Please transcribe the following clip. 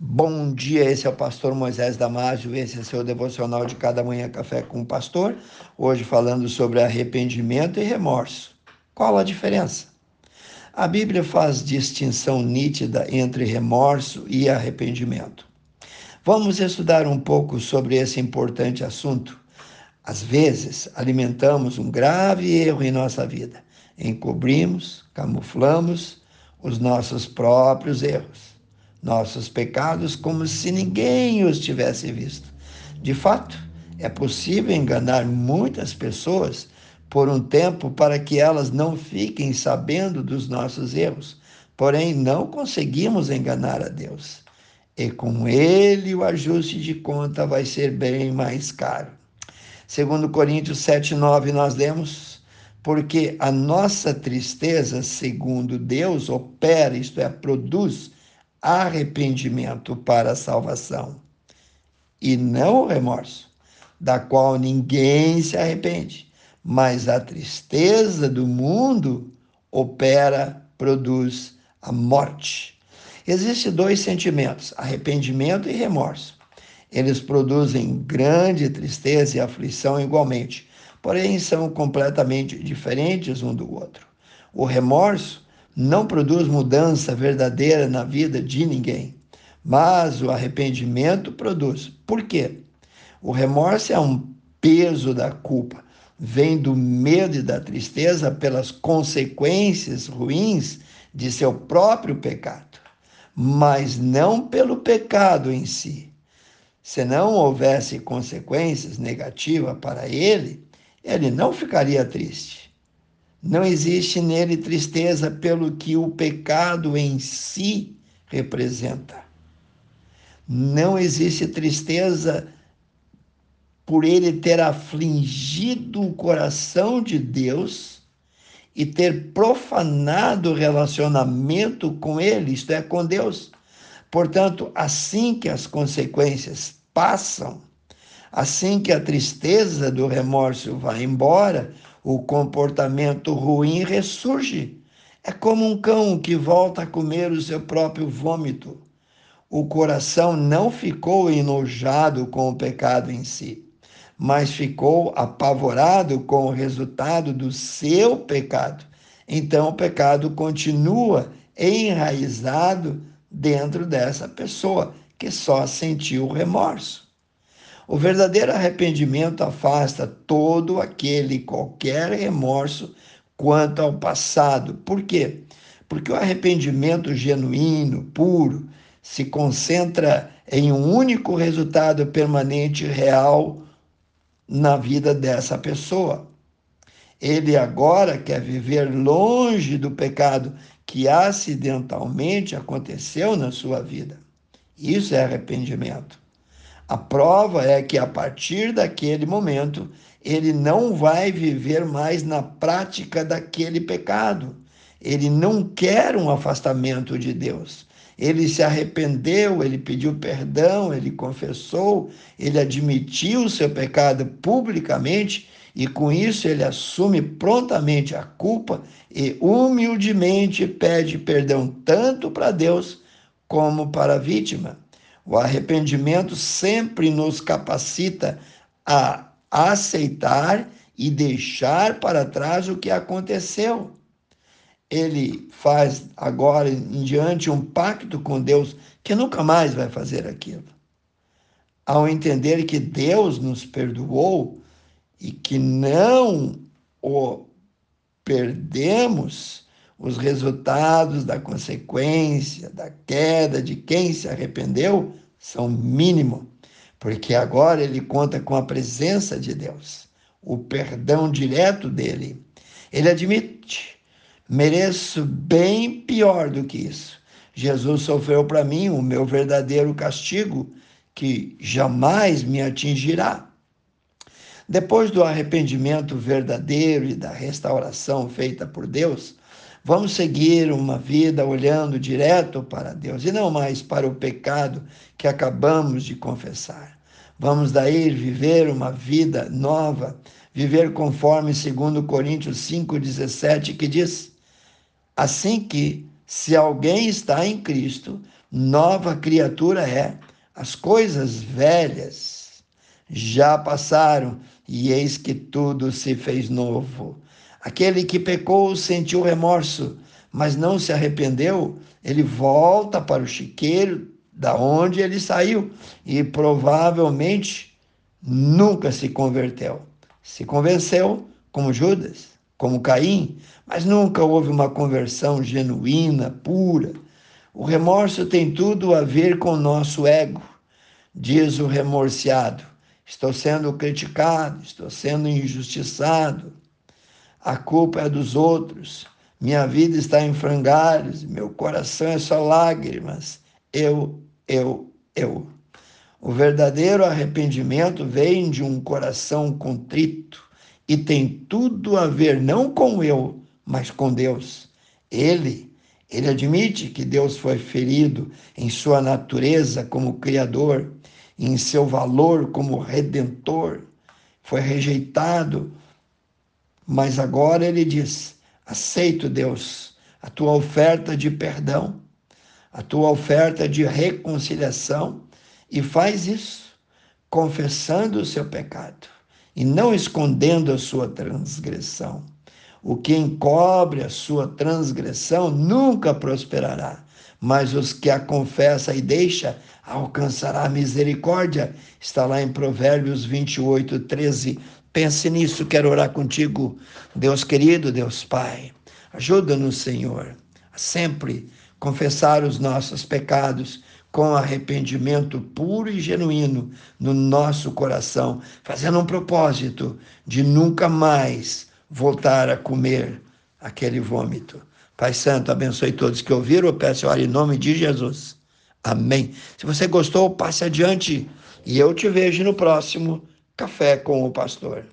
Bom dia, esse é o pastor Moisés Damásio, esse é seu devocional de cada manhã café com o pastor. Hoje falando sobre arrependimento e remorso. Qual a diferença? A Bíblia faz distinção nítida entre remorso e arrependimento. Vamos estudar um pouco sobre esse importante assunto. Às vezes, alimentamos um grave erro em nossa vida. Encobrimos, camuflamos os nossos próprios erros nossos pecados como se ninguém os tivesse visto. De fato, é possível enganar muitas pessoas por um tempo para que elas não fiquem sabendo dos nossos erros. Porém, não conseguimos enganar a Deus. E com ele o ajuste de conta vai ser bem mais caro. Segundo Coríntios 7:9 nós lemos: porque a nossa tristeza, segundo Deus, opera, isto é, produz arrependimento para a salvação, e não o remorso, da qual ninguém se arrepende, mas a tristeza do mundo opera, produz a morte. Existem dois sentimentos, arrependimento e remorso. Eles produzem grande tristeza e aflição igualmente, porém são completamente diferentes um do outro. O remorso não produz mudança verdadeira na vida de ninguém, mas o arrependimento produz. Por quê? O remorso é um peso da culpa, vem do medo e da tristeza pelas consequências ruins de seu próprio pecado, mas não pelo pecado em si. Se não houvesse consequências negativas para ele, ele não ficaria triste. Não existe nele tristeza pelo que o pecado em si representa. Não existe tristeza por ele ter afligido o coração de Deus e ter profanado o relacionamento com ele, isto é, com Deus. Portanto, assim que as consequências passam, assim que a tristeza do remorso vai embora, o comportamento ruim ressurge. É como um cão que volta a comer o seu próprio vômito. O coração não ficou enojado com o pecado em si, mas ficou apavorado com o resultado do seu pecado. Então o pecado continua enraizado dentro dessa pessoa que só sentiu remorso. O verdadeiro arrependimento afasta todo aquele qualquer remorso quanto ao passado. Por quê? Porque o arrependimento genuíno, puro, se concentra em um único resultado permanente real na vida dessa pessoa. Ele agora quer viver longe do pecado que acidentalmente aconteceu na sua vida. Isso é arrependimento. A prova é que a partir daquele momento ele não vai viver mais na prática daquele pecado. Ele não quer um afastamento de Deus. Ele se arrependeu, ele pediu perdão, ele confessou, ele admitiu o seu pecado publicamente e com isso ele assume prontamente a culpa e humildemente pede perdão tanto para Deus como para a vítima. O arrependimento sempre nos capacita a aceitar e deixar para trás o que aconteceu. Ele faz agora em diante um pacto com Deus que nunca mais vai fazer aquilo. Ao entender que Deus nos perdoou e que não o perdemos, os resultados da consequência da queda de quem se arrependeu são mínimos, porque agora ele conta com a presença de Deus, o perdão direto dele. Ele admite: mereço bem pior do que isso. Jesus sofreu para mim o meu verdadeiro castigo, que jamais me atingirá. Depois do arrependimento verdadeiro e da restauração feita por Deus, Vamos seguir uma vida olhando direto para Deus e não mais para o pecado que acabamos de confessar. Vamos daí viver uma vida nova, viver conforme 2 Coríntios 5,17, que diz: Assim que, se alguém está em Cristo, nova criatura é. As coisas velhas já passaram e eis que tudo se fez novo. Aquele que pecou sentiu remorso, mas não se arrependeu, ele volta para o chiqueiro da onde ele saiu e provavelmente nunca se converteu. Se convenceu como Judas, como Caim, mas nunca houve uma conversão genuína, pura. O remorso tem tudo a ver com o nosso ego, diz o remorciado. Estou sendo criticado, estou sendo injustiçado. A culpa é dos outros. Minha vida está em frangalhos, meu coração é só lágrimas. Eu, eu, eu. O verdadeiro arrependimento vem de um coração contrito e tem tudo a ver não com eu, mas com Deus. Ele, ele admite que Deus foi ferido em sua natureza como criador, em seu valor como redentor, foi rejeitado, mas agora ele diz: aceito, Deus, a tua oferta de perdão, a tua oferta de reconciliação, e faz isso confessando o seu pecado e não escondendo a sua transgressão. O que encobre a sua transgressão nunca prosperará, mas os que a confessa e deixa alcançará misericórdia. Está lá em Provérbios 28, 13. Pense nisso, quero orar contigo. Deus querido, Deus Pai, ajuda-nos, Senhor, a sempre confessar os nossos pecados com arrependimento puro e genuíno no nosso coração, fazendo um propósito de nunca mais voltar a comer aquele vômito. Pai Santo, abençoe todos que ouviram. Eu peço em nome de Jesus. Amém. Se você gostou, passe adiante e eu te vejo no próximo Café com o Pastor.